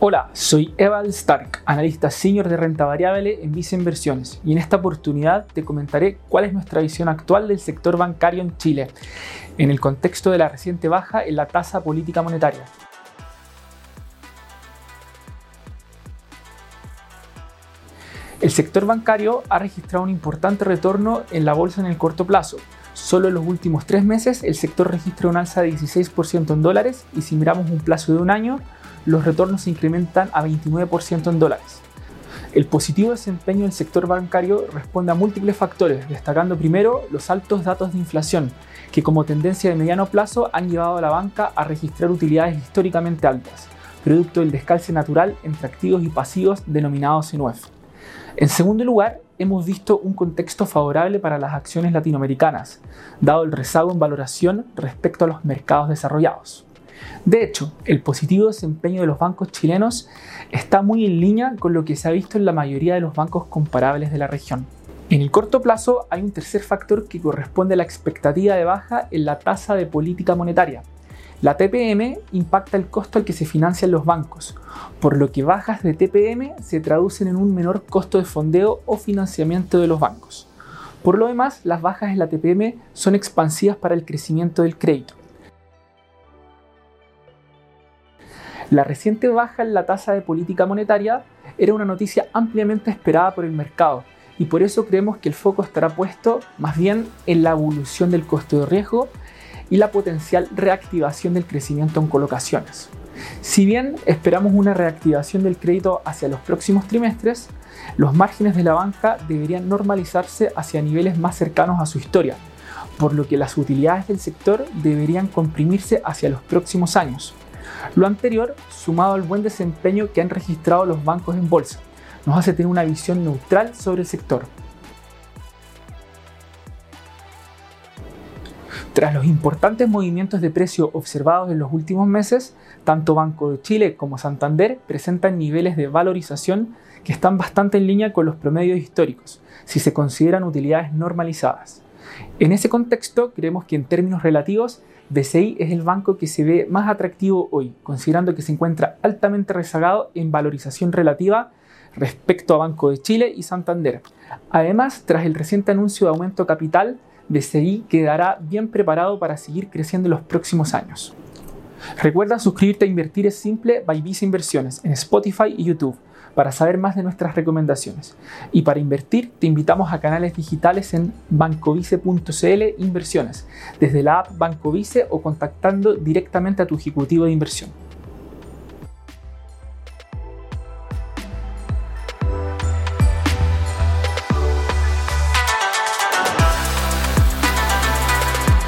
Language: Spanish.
Hola, soy Eval Stark, analista senior de renta variable en Visa Inversiones, y en esta oportunidad te comentaré cuál es nuestra visión actual del sector bancario en Chile, en el contexto de la reciente baja en la tasa política monetaria. El sector bancario ha registrado un importante retorno en la bolsa en el corto plazo. Solo en los últimos tres meses el sector registra un alza de 16% en dólares y si miramos un plazo de un año, los retornos se incrementan a 29% en dólares. El positivo desempeño del sector bancario responde a múltiples factores, destacando primero los altos datos de inflación, que como tendencia de mediano plazo han llevado a la banca a registrar utilidades históricamente altas, producto del descalce natural entre activos y pasivos denominados NUEF. En segundo lugar, hemos visto un contexto favorable para las acciones latinoamericanas, dado el rezago en valoración respecto a los mercados desarrollados. De hecho, el positivo desempeño de los bancos chilenos está muy en línea con lo que se ha visto en la mayoría de los bancos comparables de la región. En el corto plazo hay un tercer factor que corresponde a la expectativa de baja en la tasa de política monetaria. La TPM impacta el costo al que se financian los bancos, por lo que bajas de TPM se traducen en un menor costo de fondeo o financiamiento de los bancos. Por lo demás, las bajas en la TPM son expansivas para el crecimiento del crédito. La reciente baja en la tasa de política monetaria era una noticia ampliamente esperada por el mercado y por eso creemos que el foco estará puesto más bien en la evolución del costo de riesgo y la potencial reactivación del crecimiento en colocaciones. Si bien esperamos una reactivación del crédito hacia los próximos trimestres, los márgenes de la banca deberían normalizarse hacia niveles más cercanos a su historia, por lo que las utilidades del sector deberían comprimirse hacia los próximos años. Lo anterior, sumado al buen desempeño que han registrado los bancos en bolsa, nos hace tener una visión neutral sobre el sector. Tras los importantes movimientos de precio observados en los últimos meses, tanto Banco de Chile como Santander presentan niveles de valorización que están bastante en línea con los promedios históricos, si se consideran utilidades normalizadas. En ese contexto, creemos que en términos relativos BCI es el banco que se ve más atractivo hoy, considerando que se encuentra altamente rezagado en valorización relativa respecto a Banco de Chile y Santander. Además, tras el reciente anuncio de aumento capital, BCI quedará bien preparado para seguir creciendo en los próximos años. Recuerda suscribirte a Invertir es Simple by Visa Inversiones en Spotify y YouTube para saber más de nuestras recomendaciones. Y para invertir, te invitamos a canales digitales en bancovice.cl Inversiones, desde la app Bancovice o contactando directamente a tu ejecutivo de inversión.